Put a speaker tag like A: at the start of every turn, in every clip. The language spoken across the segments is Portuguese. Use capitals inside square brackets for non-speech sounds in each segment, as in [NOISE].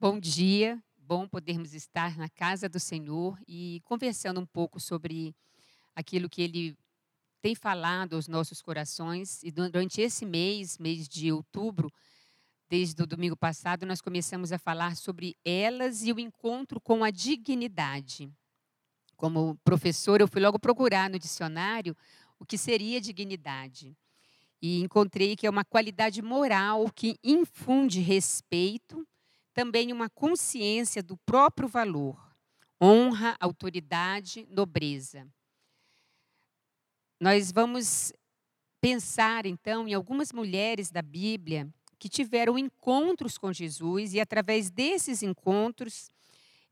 A: Bom dia, bom podermos estar na casa do Senhor e conversando um pouco sobre aquilo que Ele tem falado aos nossos corações. E durante esse mês, mês de outubro, desde o domingo passado, nós começamos a falar sobre elas e o encontro com a dignidade. Como professor, eu fui logo procurar no dicionário o que seria dignidade. E encontrei que é uma qualidade moral que infunde respeito também uma consciência do próprio valor, honra, autoridade, nobreza. Nós vamos pensar, então, em algumas mulheres da Bíblia que tiveram encontros com Jesus e, através desses encontros,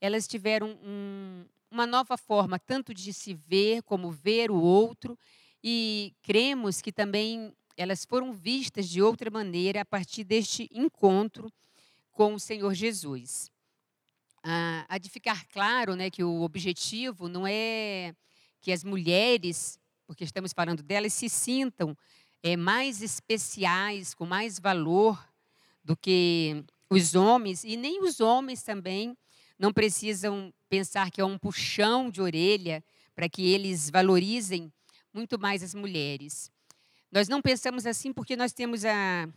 A: elas tiveram um, uma nova forma tanto de se ver como ver o outro e cremos que também elas foram vistas de outra maneira a partir deste encontro com o Senhor Jesus. Ah, há de ficar claro né, que o objetivo não é que as mulheres, porque estamos falando delas, se sintam é, mais especiais, com mais valor do que os homens, e nem os homens também não precisam pensar que é um puxão de orelha para que eles valorizem muito mais as mulheres. Nós não pensamos assim porque nós temos a,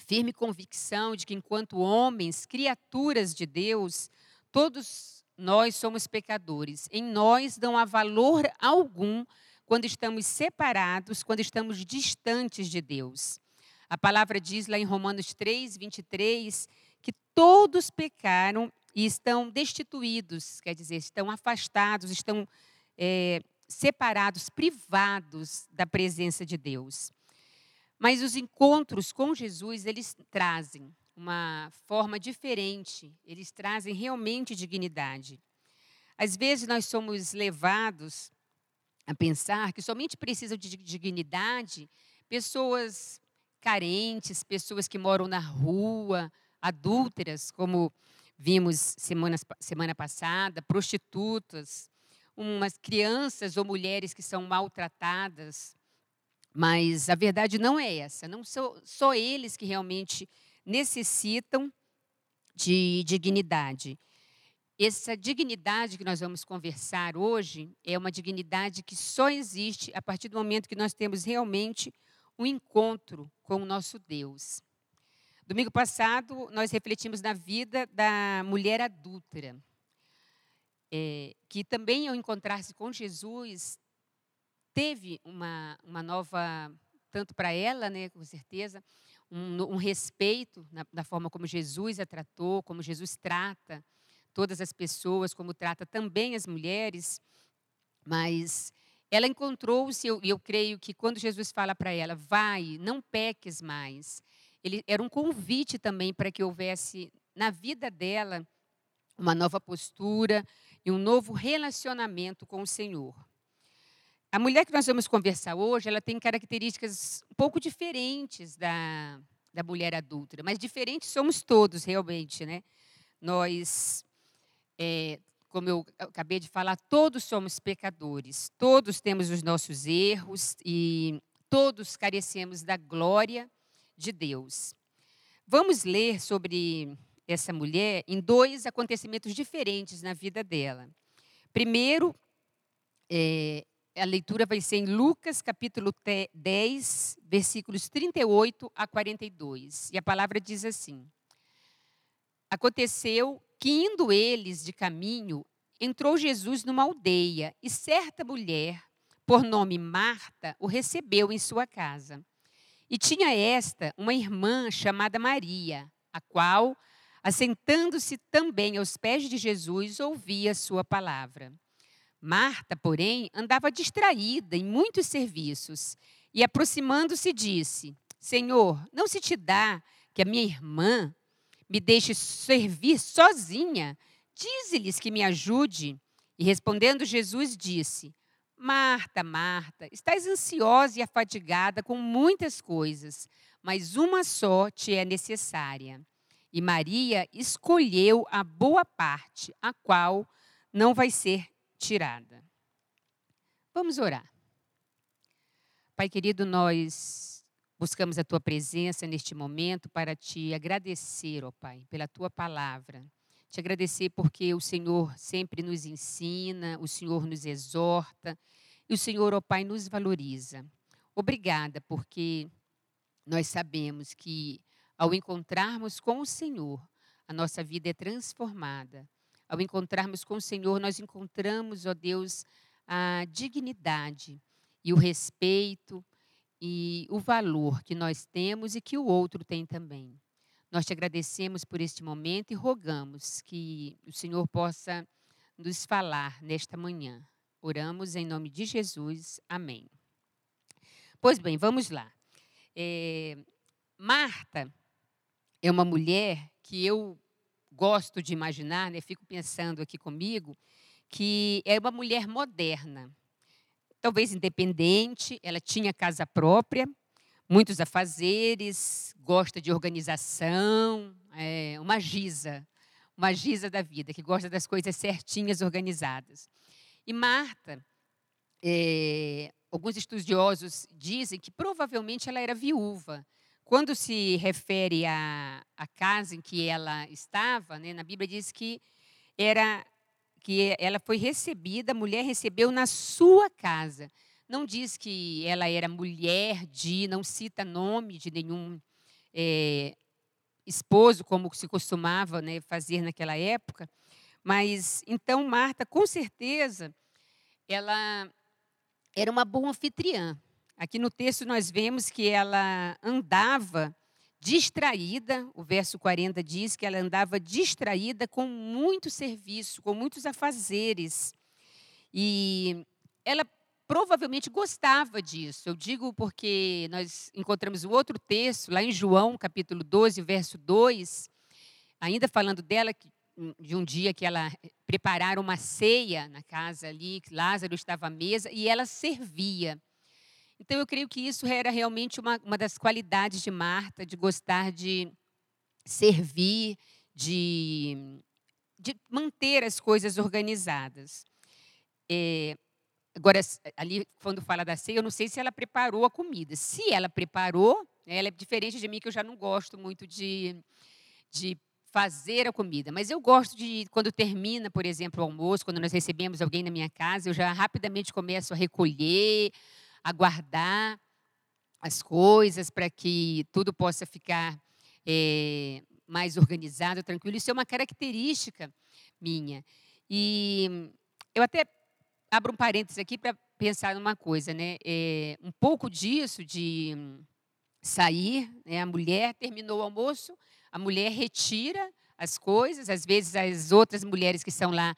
A: firme convicção de que, enquanto homens, criaturas de Deus, todos nós somos pecadores. Em nós não há valor algum quando estamos separados, quando estamos distantes de Deus. A palavra diz lá em Romanos 3, 23, que todos pecaram e estão destituídos, quer dizer, estão afastados, estão é, separados, privados da presença de Deus. Mas os encontros com Jesus, eles trazem uma forma diferente, eles trazem realmente dignidade. Às vezes nós somos levados a pensar que somente precisam de dignidade pessoas carentes, pessoas que moram na rua, adúlteras, como vimos semana, semana passada, prostitutas, umas crianças ou mulheres que são maltratadas, mas a verdade não é essa. Não são só eles que realmente necessitam de dignidade. Essa dignidade que nós vamos conversar hoje é uma dignidade que só existe a partir do momento que nós temos realmente um encontro com o nosso Deus. Domingo passado, nós refletimos na vida da mulher adúltera, é, que também, ao encontrar-se com Jesus, teve uma, uma nova, tanto para ela, né, com certeza, um, um respeito na, forma como Jesus a tratou, como Jesus trata todas as pessoas, como trata também as mulheres, mas ela encontrou-se, eu, eu creio que quando Jesus fala para ela, vai, não peques mais, ele, era um convite também para que houvesse na vida dela uma nova postura e um novo relacionamento com o Senhor. A mulher que nós vamos conversar hoje, ela tem características um pouco diferentes da, da mulher adulta, mas diferentes somos todos, realmente, né? Nós, é, como eu acabei de falar, todos somos pecadores, todos temos os nossos erros e todos carecemos da glória de Deus. Vamos ler sobre essa mulher em dois acontecimentos diferentes na vida dela. Primeiro, é, a leitura vai ser em Lucas capítulo 10, versículos 38 a 42. E a palavra diz assim: Aconteceu que, indo eles de caminho, entrou Jesus numa aldeia e certa mulher, por nome Marta, o recebeu em sua casa. E tinha esta uma irmã chamada Maria, a qual, assentando-se também aos pés de Jesus, ouvia sua palavra. Marta, porém, andava distraída em muitos serviços e, aproximando-se, disse: Senhor, não se te dá que a minha irmã me deixe servir sozinha? Dize-lhes que me ajude. E respondendo Jesus, disse: Marta, Marta, estás ansiosa e afadigada com muitas coisas, mas uma só te é necessária. E Maria escolheu a boa parte, a qual não vai ser tirada. Vamos orar. Pai querido, nós buscamos a tua presença neste momento para te agradecer, ó Pai, pela tua palavra. Te agradecer porque o Senhor sempre nos ensina, o Senhor nos exorta e o Senhor, ó Pai, nos valoriza. Obrigada, porque nós sabemos que ao encontrarmos com o Senhor, a nossa vida é transformada. Ao encontrarmos com o Senhor, nós encontramos, ó Deus, a dignidade e o respeito e o valor que nós temos e que o outro tem também. Nós te agradecemos por este momento e rogamos que o Senhor possa nos falar nesta manhã. Oramos em nome de Jesus. Amém. Pois bem, vamos lá. É, Marta é uma mulher que eu gosto de imaginar, né, fico pensando aqui comigo, que é uma mulher moderna. Talvez independente, ela tinha casa própria, muitos afazeres, gosta de organização, é uma giza, uma giza da vida, que gosta das coisas certinhas, organizadas. E Marta, é, alguns estudiosos dizem que provavelmente ela era viúva. Quando se refere à, à casa em que ela estava, né, na Bíblia diz que era que ela foi recebida, a mulher recebeu na sua casa. Não diz que ela era mulher de, não cita nome de nenhum é, esposo, como se costumava né, fazer naquela época. Mas então Marta, com certeza, ela era uma boa anfitriã. Aqui no texto nós vemos que ela andava distraída, o verso 40 diz que ela andava distraída com muito serviço, com muitos afazeres. E ela provavelmente gostava disso. Eu digo porque nós encontramos um outro texto, lá em João, capítulo 12, verso 2, ainda falando dela, de um dia que ela prepararam uma ceia na casa ali, Lázaro estava à mesa e ela servia. Então eu creio que isso era realmente uma, uma das qualidades de Marta, de gostar de servir, de, de manter as coisas organizadas. É, agora, ali, quando fala da ceia, eu não sei se ela preparou a comida. Se ela preparou, ela é diferente de mim, que eu já não gosto muito de, de fazer a comida. Mas eu gosto de, quando termina, por exemplo, o almoço, quando nós recebemos alguém na minha casa, eu já rapidamente começo a recolher, a guardar as coisas para que tudo possa ficar é, mais organizado, tranquilo. Isso é uma característica minha. E eu até abro um parênteses aqui para pensar numa coisa, né? É, um pouco disso de sair, né? a mulher terminou o almoço, a mulher retira as coisas, às vezes as outras mulheres que estão lá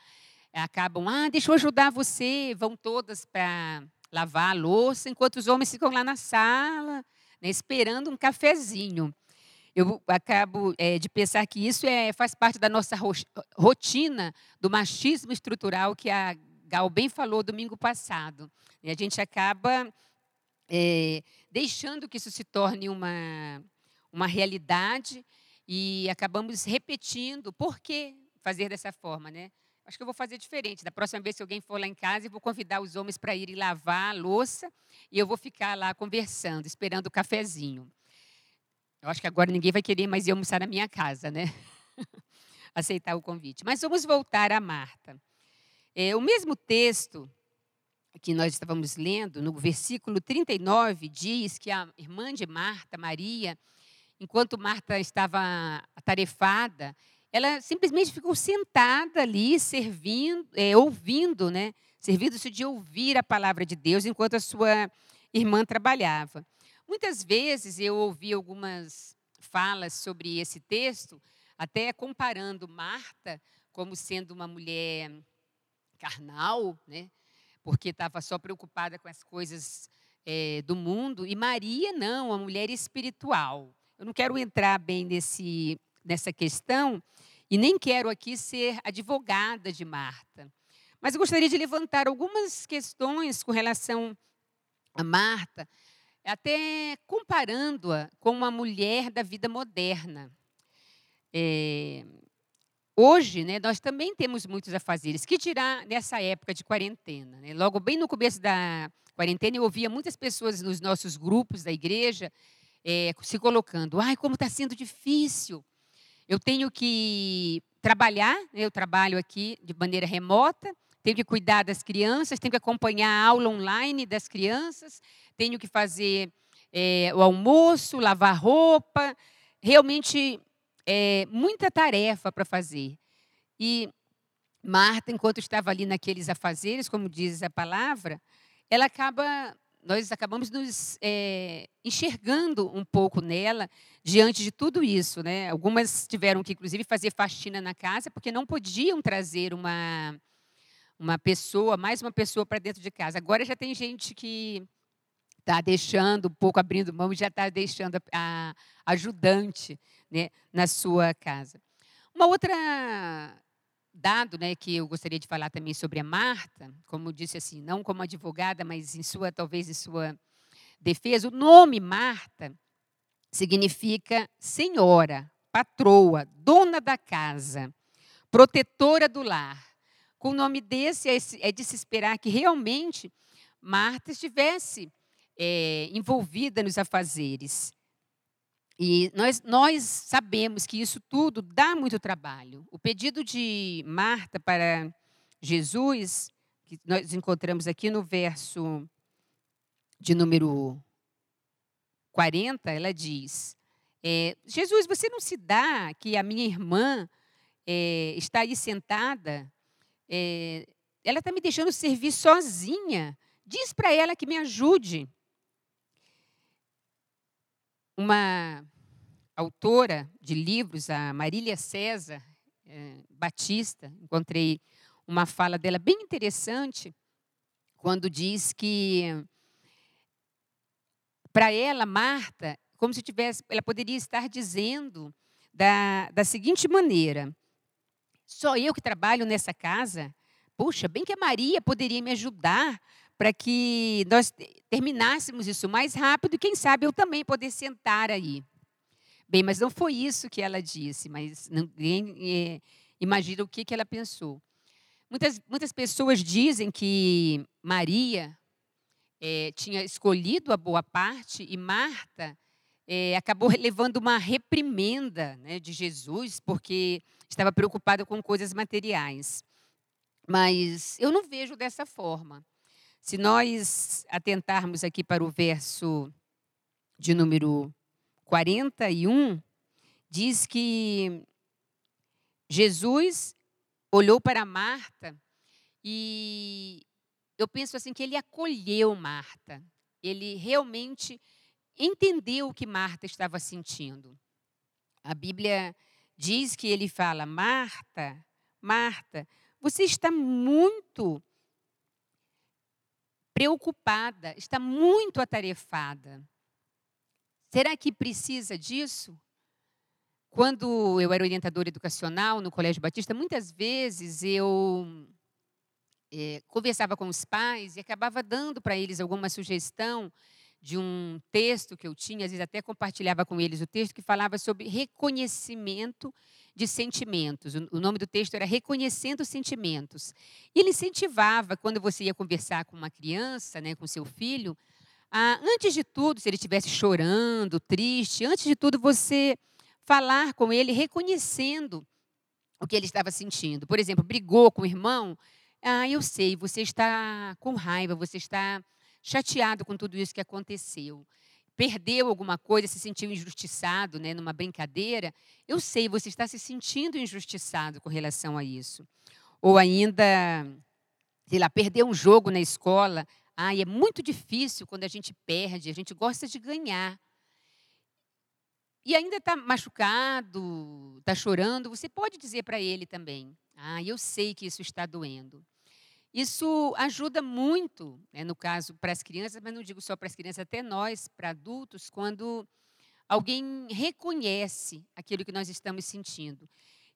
A: acabam, ah, deixa eu ajudar você, vão todas para lavar a louça, enquanto os homens ficam lá na sala, né, esperando um cafezinho. Eu acabo é, de pensar que isso é, faz parte da nossa rotina do machismo estrutural que a Gal bem falou domingo passado. E a gente acaba é, deixando que isso se torne uma, uma realidade e acabamos repetindo por que fazer dessa forma, né? Acho que eu vou fazer diferente. Da próxima vez que alguém for lá em casa, eu vou convidar os homens para irem lavar a louça e eu vou ficar lá conversando, esperando o cafezinho. Eu acho que agora ninguém vai querer mais ir almoçar na minha casa, né? [LAUGHS] Aceitar o convite. Mas vamos voltar a Marta. É, o mesmo texto que nós estávamos lendo, no versículo 39, diz que a irmã de Marta, Maria, enquanto Marta estava atarefada, ela simplesmente ficou sentada ali, servindo, é, ouvindo, né? Servindo-se de ouvir a palavra de Deus enquanto a sua irmã trabalhava. Muitas vezes eu ouvi algumas falas sobre esse texto, até comparando Marta como sendo uma mulher carnal, né? porque estava só preocupada com as coisas é, do mundo, e Maria não, uma mulher espiritual. Eu não quero entrar bem nesse, nessa questão e nem quero aqui ser advogada de Marta. Mas eu gostaria de levantar algumas questões com relação a Marta, até comparando-a com uma mulher da vida moderna. É, hoje, né, nós também temos muitos afazeres. Que dirá nessa época de quarentena? Né? Logo bem no começo da quarentena, eu ouvia muitas pessoas nos nossos grupos da igreja é, se colocando: ai, como está sendo difícil. Eu tenho que trabalhar, né, eu trabalho aqui de maneira remota, tenho que cuidar das crianças, tenho que acompanhar a aula online das crianças, tenho que fazer é, o almoço, lavar roupa, realmente é, muita tarefa para fazer. E Marta, enquanto estava ali naqueles afazeres, como diz a palavra, ela acaba, nós acabamos nos é, enxergando um pouco nela diante de tudo isso, né? Algumas tiveram que, inclusive, fazer faxina na casa porque não podiam trazer uma uma pessoa, mais uma pessoa para dentro de casa. Agora já tem gente que está deixando um pouco, abrindo mão e já está deixando a, a ajudante né, na sua casa. Uma outra dado, né, que eu gostaria de falar também sobre a Marta, como disse assim, não como advogada, mas em sua talvez em sua defesa, o nome Marta significa senhora, patroa, dona da casa, protetora do lar. Com o nome desse é, é de se esperar que realmente Marta estivesse é, envolvida nos afazeres. E nós, nós sabemos que isso tudo dá muito trabalho. O pedido de Marta para Jesus, que nós encontramos aqui no verso de número 40, ela diz: é, Jesus, você não se dá que a minha irmã é, está aí sentada, é, ela está me deixando servir sozinha. Diz para ela que me ajude. Uma autora de livros, a Marília César é, Batista, encontrei uma fala dela bem interessante, quando diz que para ela, Marta, como se tivesse, ela poderia estar dizendo da, da seguinte maneira: só eu que trabalho nessa casa? Puxa, bem que a Maria poderia me ajudar para que nós terminássemos isso mais rápido e, quem sabe, eu também poder sentar aí. Bem, mas não foi isso que ela disse, mas ninguém é, imagina o que, que ela pensou. Muitas, muitas pessoas dizem que Maria é, tinha escolhido a boa parte e Marta é, acabou levando uma reprimenda né, de Jesus porque estava preocupada com coisas materiais. Mas eu não vejo dessa forma. Se nós atentarmos aqui para o verso de número 41, diz que Jesus olhou para Marta e eu penso assim que ele acolheu Marta. Ele realmente entendeu o que Marta estava sentindo. A Bíblia diz que ele fala: Marta, Marta, você está muito preocupada, está muito atarefada. Será que precisa disso? Quando eu era orientadora educacional no Colégio Batista, muitas vezes eu é, conversava com os pais e acabava dando para eles alguma sugestão de um texto que eu tinha, às vezes até compartilhava com eles o texto que falava sobre reconhecimento de sentimentos. O nome do texto era Reconhecendo Sentimentos. E ele incentivava, quando você ia conversar com uma criança, né, com seu filho, ah, antes de tudo, se ele estivesse chorando, triste, antes de tudo, você falar com ele reconhecendo o que ele estava sentindo. Por exemplo, brigou com o irmão. Ah, eu sei, você está com raiva, você está chateado com tudo isso que aconteceu. Perdeu alguma coisa, se sentiu injustiçado né, numa brincadeira. Eu sei, você está se sentindo injustiçado com relação a isso. Ou ainda, sei lá, perdeu um jogo na escola. Ah, é muito difícil quando a gente perde, a gente gosta de ganhar. E ainda está machucado, está chorando, você pode dizer para ele também: Ah, eu sei que isso está doendo. Isso ajuda muito, né, no caso, para as crianças, mas não digo só para as crianças, até nós, para adultos, quando alguém reconhece aquilo que nós estamos sentindo.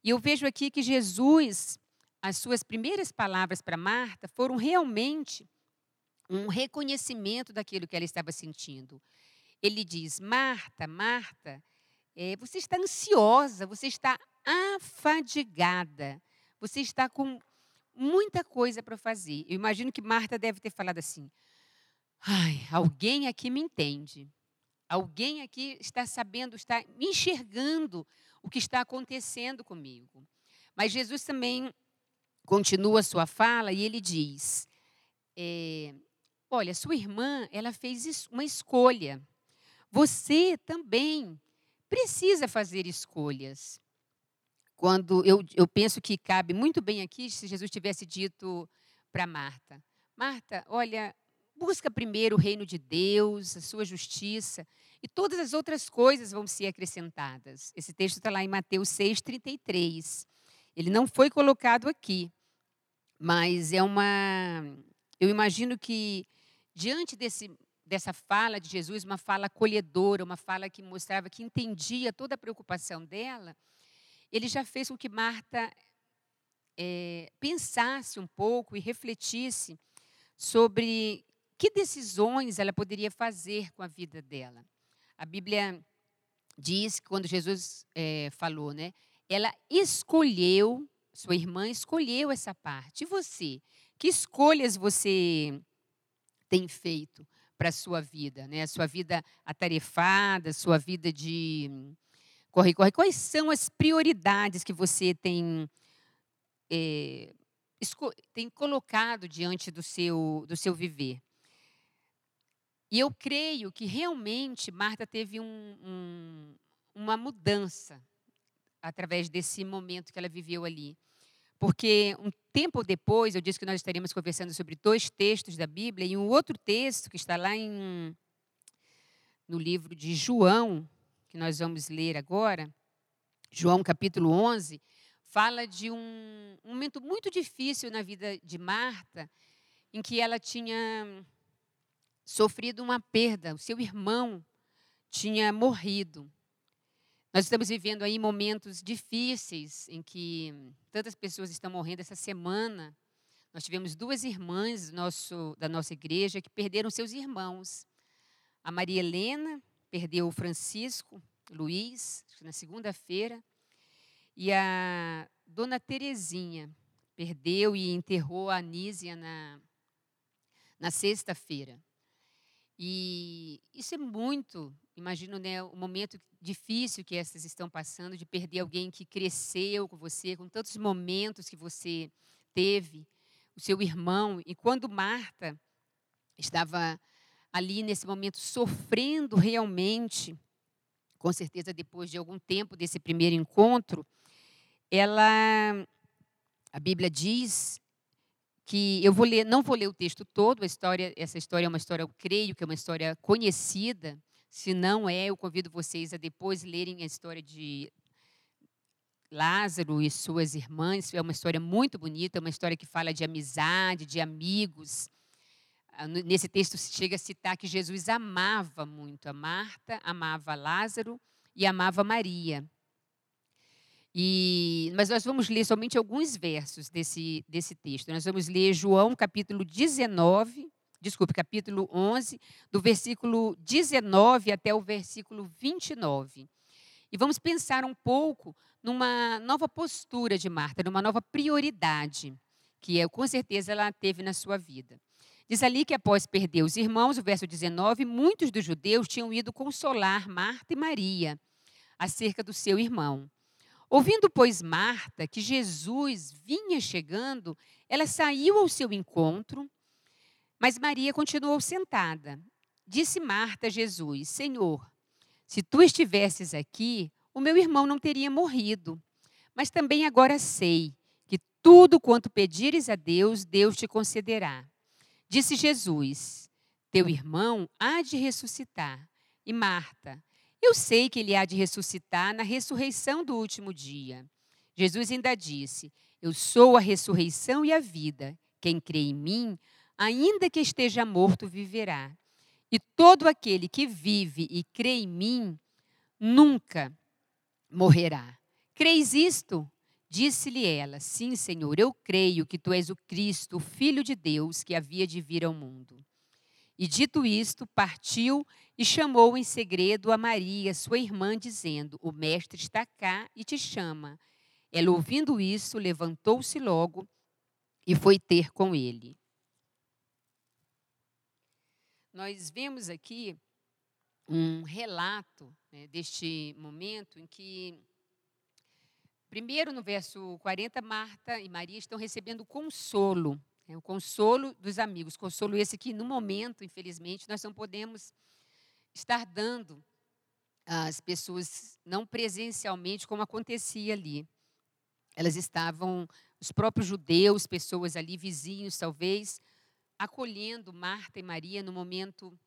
A: E eu vejo aqui que Jesus, as suas primeiras palavras para Marta foram realmente um reconhecimento daquilo que ela estava sentindo. Ele diz: Marta, Marta, é, você está ansiosa, você está afadigada, você está com muita coisa para fazer. Eu imagino que Marta deve ter falado assim: ai, alguém aqui me entende. Alguém aqui está sabendo, está enxergando o que está acontecendo comigo. Mas Jesus também continua sua fala e ele diz: é, Olha, sua irmã, ela fez uma escolha. Você também precisa fazer escolhas. Quando eu, eu penso que cabe muito bem aqui se Jesus tivesse dito para Marta: Marta, olha, busca primeiro o reino de Deus, a sua justiça, e todas as outras coisas vão ser acrescentadas. Esse texto está lá em Mateus 6,33. Ele não foi colocado aqui, mas é uma. Eu imagino que, diante desse, dessa fala de Jesus, uma fala acolhedora, uma fala que mostrava que entendia toda a preocupação dela, ele já fez com que Marta é, pensasse um pouco e refletisse sobre que decisões ela poderia fazer com a vida dela. A Bíblia diz que quando Jesus é, falou, né, ela escolheu, sua irmã escolheu essa parte. E você? Que escolhas você tem feito para a sua vida? Né? A sua vida atarefada, a sua vida de corre, corre. Quais são as prioridades que você tem, é, tem colocado diante do seu, do seu viver? E eu creio que realmente Marta teve um, um, uma mudança através desse momento que ela viveu ali. Porque um tempo depois, eu disse que nós estaríamos conversando sobre dois textos da Bíblia, e um outro texto que está lá em, no livro de João, que nós vamos ler agora, João capítulo 11, fala de um, momento muito difícil na vida de Marta, em que ela tinha sofrido uma perda, o seu irmão tinha morrido. Nós estamos vivendo aí momentos difíceis em que tantas pessoas estão morrendo essa semana. Nós tivemos duas irmãs nosso, da nossa igreja que perderam seus irmãos. A Maria Helena perdeu o Francisco Luiz, na segunda-feira, e a Dona Terezinha perdeu e enterrou a Anísia na, na sexta-feira. E isso é muito, imagino, né, o momento difícil que essas estão passando, de perder alguém que cresceu com você, com tantos momentos que você teve, o seu irmão. E quando Marta estava ali nesse momento sofrendo realmente, com certeza depois de algum tempo desse primeiro encontro, ela, a Bíblia diz que eu vou ler, não vou ler o texto todo, a história, essa história é uma história, eu creio que é uma história conhecida. Se não é, eu convido vocês a depois lerem a história de Lázaro e suas irmãs. É uma história muito bonita, uma história que fala de amizade, de amigos. Ah, nesse texto chega a citar que Jesus amava muito a Marta, amava Lázaro e amava Maria. E, mas nós vamos ler somente alguns versos desse, desse texto. Nós vamos ler João capítulo 19, desculpe, capítulo 11, do versículo 19 até o versículo 29. E vamos pensar um pouco numa nova postura de Marta, numa nova prioridade que é, com certeza ela teve na sua vida. Diz ali que após perder os irmãos, o verso 19, muitos dos judeus tinham ido consolar Marta e Maria acerca do seu irmão. Ouvindo, pois, Marta que Jesus vinha chegando, ela saiu ao seu encontro, mas Maria continuou sentada. Disse Marta a Jesus: Senhor, se tu estivesses aqui, o meu irmão não teria morrido. Mas também agora sei que tudo quanto pedires a Deus, Deus te concederá. Disse Jesus: Teu irmão há de ressuscitar. E Marta, eu sei que ele há de ressuscitar na ressurreição do último dia. Jesus ainda disse: Eu sou a ressurreição e a vida. Quem crê em mim, ainda que esteja morto, viverá. E todo aquele que vive e crê em mim, nunca morrerá. Creis isto? Disse-lhe ela: Sim, Senhor, eu creio que tu és o Cristo, o Filho de Deus, que havia de vir ao mundo. E dito isto, partiu e chamou em segredo a Maria, sua irmã, dizendo: O mestre está cá e te chama. Ela, ouvindo isso, levantou-se logo e foi ter com ele. Nós vemos aqui um relato né, deste momento em que, primeiro no verso 40, Marta e Maria estão recebendo consolo, né, o consolo dos amigos, consolo esse que, no momento, infelizmente, nós não podemos estar dando às pessoas, não presencialmente, como acontecia ali. Elas estavam, os próprios judeus, pessoas ali, vizinhos, talvez, acolhendo Marta e Maria no momento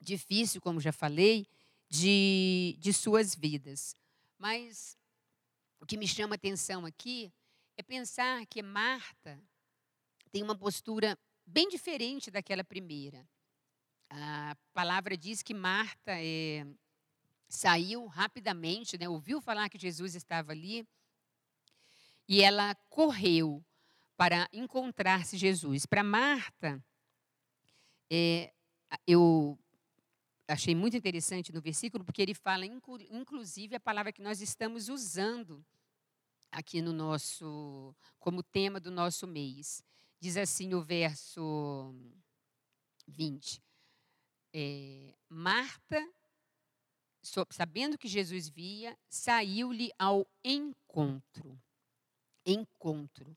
A: difícil, como já falei, de, de suas vidas. Mas o que me chama atenção aqui é pensar que Marta tem uma postura bem diferente daquela primeira. A palavra diz que Marta é, saiu rapidamente, né, ouviu falar que Jesus estava ali, e ela correu para encontrar-se Jesus. Para Marta, é, eu achei muito interessante no versículo, porque ele fala, inclusive, a palavra que nós estamos usando aqui no nosso, como tema do nosso mês. Diz assim o verso 20. É, Marta, sabendo que Jesus via, saiu-lhe ao encontro. Encontro.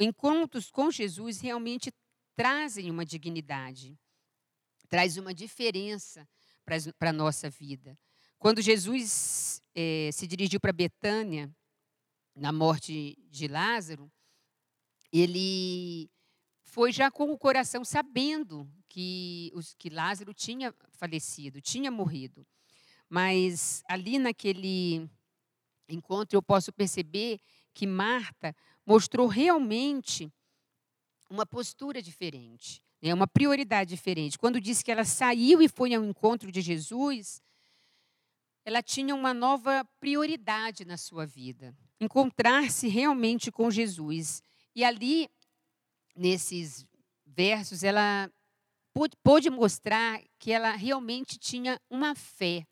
A: Encontros com Jesus realmente trazem uma dignidade, traz uma diferença para a nossa vida. Quando Jesus é, se dirigiu para Betânia, na morte de Lázaro, ele foi já com o coração sabendo que, os, que Lázaro tinha falecido, tinha morrido. Mas ali naquele encontro eu posso perceber que Marta mostrou realmente uma postura diferente. É uma prioridade diferente. Quando disse que ela saiu e foi ao encontro de Jesus, ela tinha uma nova prioridade na sua vida, encontrar-se realmente com Jesus. E ali, nesses versos, ela pôde mostrar que ela realmente tinha uma fé,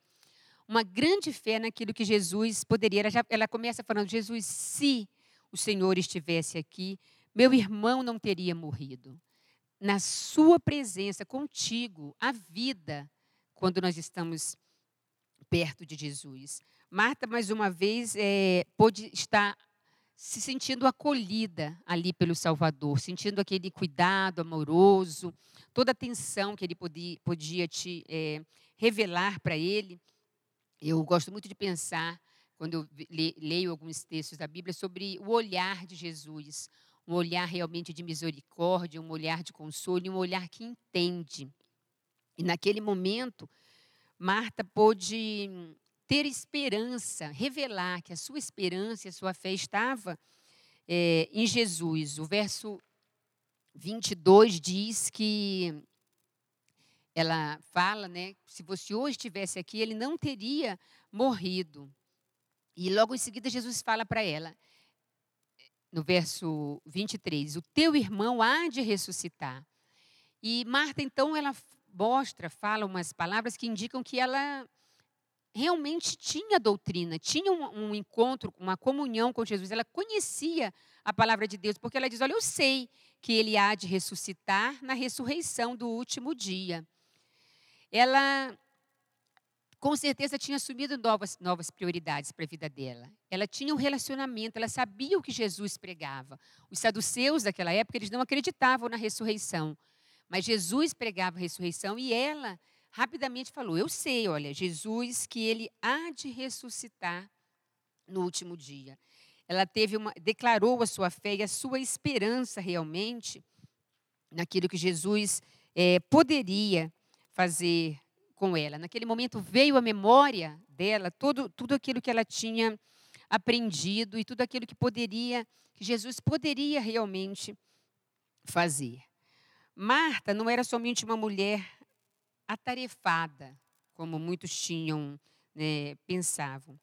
A: uma grande fé naquilo que Jesus poderia. Ela, já, ela começa falando: Jesus, se o Senhor estivesse aqui, meu irmão não teria morrido na sua presença, contigo, a vida, quando nós estamos perto de Jesus. Marta, mais uma vez, é, pôde estar se sentindo acolhida ali pelo Salvador, sentindo aquele cuidado amoroso, toda a atenção que ele podia, podia te é, revelar para ele. Eu gosto muito de pensar, quando eu leio alguns textos da Bíblia, sobre o olhar de Jesus, um olhar realmente de misericórdia, um olhar de consolo, um olhar que entende. E naquele momento, Marta pôde ter esperança, revelar que a sua esperança a sua fé estava é, em Jesus. O verso 22 diz que ela fala, né, se você hoje estivesse aqui, ele não teria morrido. E logo em seguida Jesus fala para ela: no verso 23, o teu irmão há de ressuscitar. E Marta, então, ela mostra, fala umas palavras que indicam que ela realmente tinha doutrina, tinha um, um, encontro, uma comunhão com Jesus. Ela conhecia a palavra de Deus, porque ela diz: Olha, eu sei que ele há de ressuscitar na ressurreição do último dia. Ela com certeza tinha assumido novas, novas prioridades para a vida dela. Ela tinha um relacionamento, ela sabia o que Jesus pregava. Os saduceus daquela época, eles não acreditavam na ressurreição. Mas Jesus pregava a ressurreição e ela rapidamente falou: Eu sei, olha, Jesus, que ele há de ressuscitar no último dia. Ela teve uma, declarou a sua fé e a sua esperança realmente naquilo que Jesus é, poderia fazer com ela. Naquele momento veio a memória dela, todo, tudo aquilo que ela tinha aprendido e tudo aquilo que poderia, que Jesus poderia realmente fazer. Marta não era somente uma mulher atarefada, como muitos tinham, né, pensavam.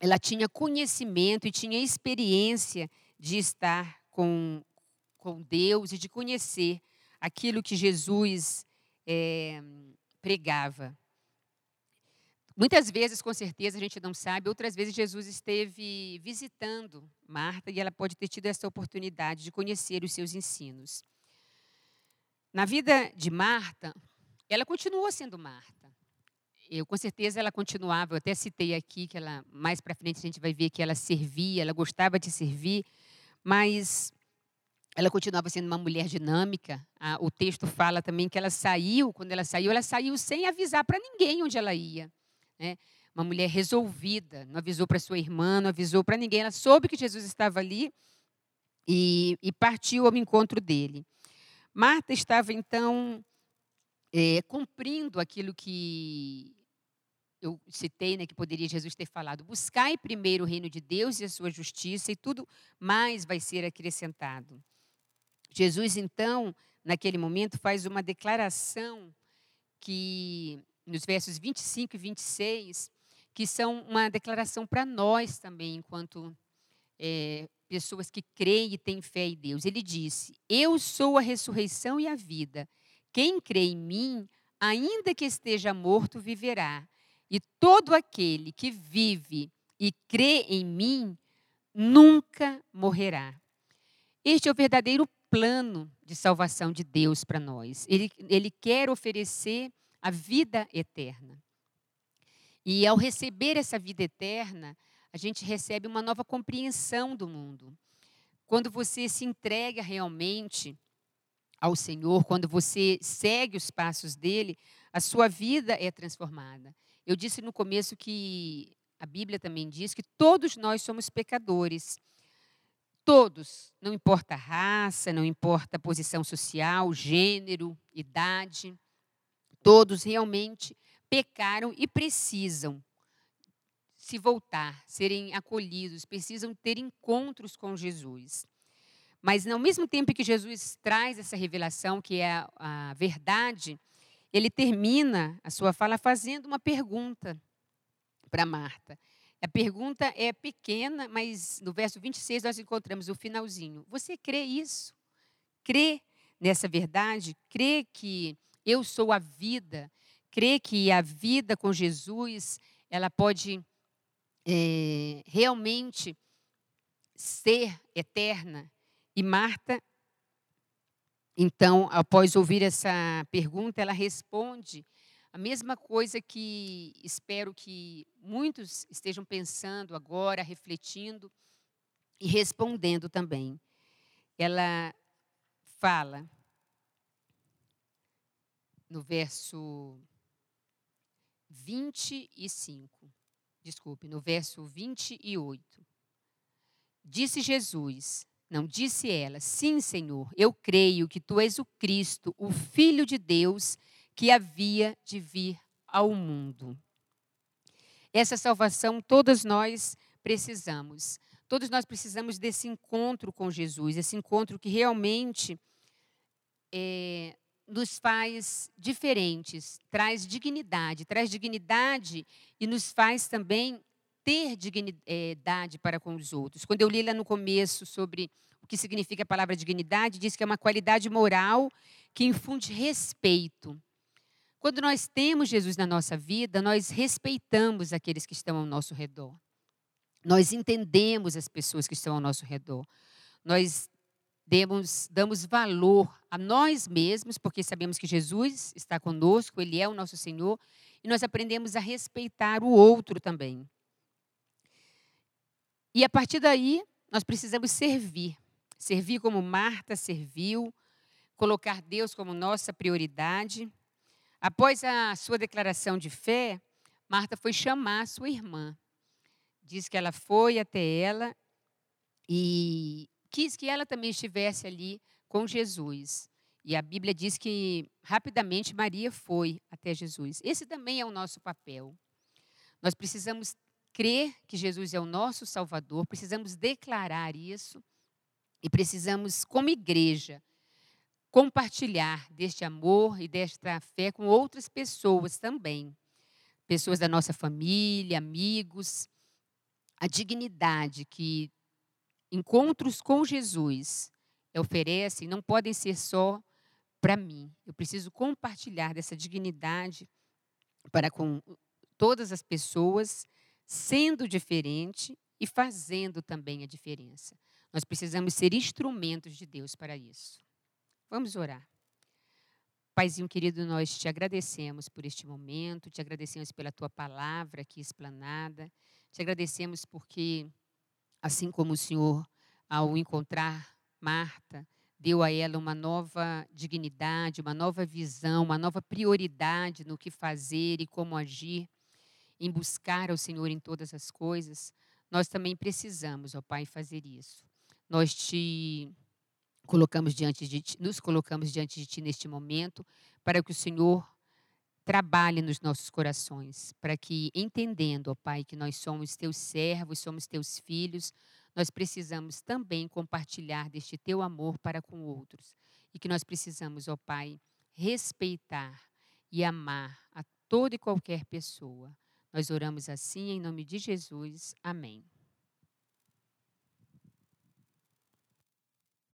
A: Ela tinha conhecimento e tinha experiência de estar com, com Deus e de conhecer aquilo que Jesus é, pregava. Muitas vezes, com certeza, a gente não sabe, outras vezes Jesus esteve visitando Marta e ela pode ter tido essa oportunidade de conhecer os seus ensinos. Na vida de Marta, ela continuou sendo Marta. eu com certeza ela continuava, eu até citei aqui que ela mais para frente a gente vai ver que ela servia, ela gostava de servir, mas ela continuava sendo uma mulher dinâmica. o texto fala também que ela saiu, quando ela saiu, ela saiu sem avisar para ninguém onde ela ia. Né? Uma mulher resolvida, não avisou para sua irmã, não avisou para ninguém. Ela soube que Jesus estava ali e, e partiu ao encontro dele. Marta estava então é, cumprindo aquilo que eu citei, né, que poderia Jesus ter falado: buscai primeiro o reino de Deus e a sua justiça, e tudo mais vai ser acrescentado. Jesus, então, naquele momento, faz uma declaração que, nos versos 25 e 26, que são uma declaração para nós também, enquanto é, pessoas que creem e têm fé em Deus. Ele disse: Eu sou a ressurreição e a vida. Quem crê em mim, ainda que esteja morto, viverá. E todo aquele que vive e crê em mim, nunca morrerá. Este é o verdadeiro plano de salvação de Deus para nós. Ele, ele quer oferecer a vida eterna. E ao receber essa vida eterna, a gente recebe uma nova compreensão do mundo. Quando você se entrega realmente ao Senhor, quando você segue os passos dele, a sua vida é transformada. Eu disse no começo que a Bíblia também diz que todos nós somos pecadores. Todos, não importa raça, não importa posição social, gênero, idade, todos realmente pecaram e precisam se voltar, serem acolhidos, precisam ter encontros com Jesus. Mas, ao mesmo tempo que Jesus traz essa revelação, que é a, a verdade, ele termina a sua fala fazendo uma pergunta para Marta. A pergunta é pequena, mas no verso 26 nós encontramos o finalzinho. Você crê isso? Crê nessa verdade? Crê que eu sou a vida? Crê que a vida com Jesus ela pode é, realmente ser eterna? E Marta, então, após ouvir essa pergunta, ela responde a mesma coisa que espero que muitos estejam pensando agora, refletindo e respondendo também. Ela fala no verso 25, desculpe, no verso 28. Disse Jesus, não disse ela, sim, Senhor, eu creio que tu és o Cristo, o Filho de Deus havia de vir ao mundo. Essa salvação todos nós precisamos. Todos nós precisamos desse encontro com Jesus, esse encontro que realmente é, nos faz diferentes, traz dignidade, traz dignidade e nos faz também ter dignidade para com os outros. Quando eu li lá no começo sobre o que significa a palavra dignidade, diz que é uma qualidade moral que infunde respeito. Quando nós temos Jesus na nossa vida, nós respeitamos aqueles que estão ao nosso redor. Nós entendemos as pessoas que estão ao nosso redor. Nós demos, damos valor a nós mesmos, porque sabemos que Jesus está conosco, Ele é o nosso Senhor, e nós aprendemos a respeitar o outro também. E a partir daí, nós precisamos servir. Servir como Marta serviu, colocar Deus como nossa prioridade Após a sua declaração de fé, Marta foi chamar sua irmã. Diz que ela foi até ela e quis que ela também estivesse ali com Jesus. E a Bíblia diz que rapidamente Maria foi até Jesus. Esse também é o nosso papel. Nós precisamos crer que Jesus é o nosso Salvador, precisamos declarar isso e precisamos, como igreja, compartilhar deste amor e desta fé com outras pessoas também. Pessoas da nossa família, amigos. A dignidade que encontros com Jesus oferecem não podem ser só para mim. Eu preciso compartilhar dessa dignidade para com todas as pessoas, sendo diferente e fazendo também a diferença. Nós precisamos ser instrumentos de Deus para isso. Vamos orar. Paizinho querido, nós te agradecemos por este momento, te agradecemos pela tua palavra aqui explanada, te agradecemos porque, assim como o Senhor, ao encontrar Marta, deu a ela uma nova dignidade, uma nova visão, uma nova prioridade no que fazer e como agir, em buscar ao Senhor em todas as coisas, nós também precisamos, ó Pai, fazer isso. Nós te colocamos diante de ti, nos colocamos diante de ti neste momento para que o Senhor trabalhe nos nossos corações, para que entendendo, ó Pai, que nós somos teus servos, somos teus filhos, nós precisamos também compartilhar deste teu amor para com outros. E que nós precisamos, ó Pai, respeitar e amar a toda e qualquer pessoa. Nós oramos assim em nome de Jesus. Amém.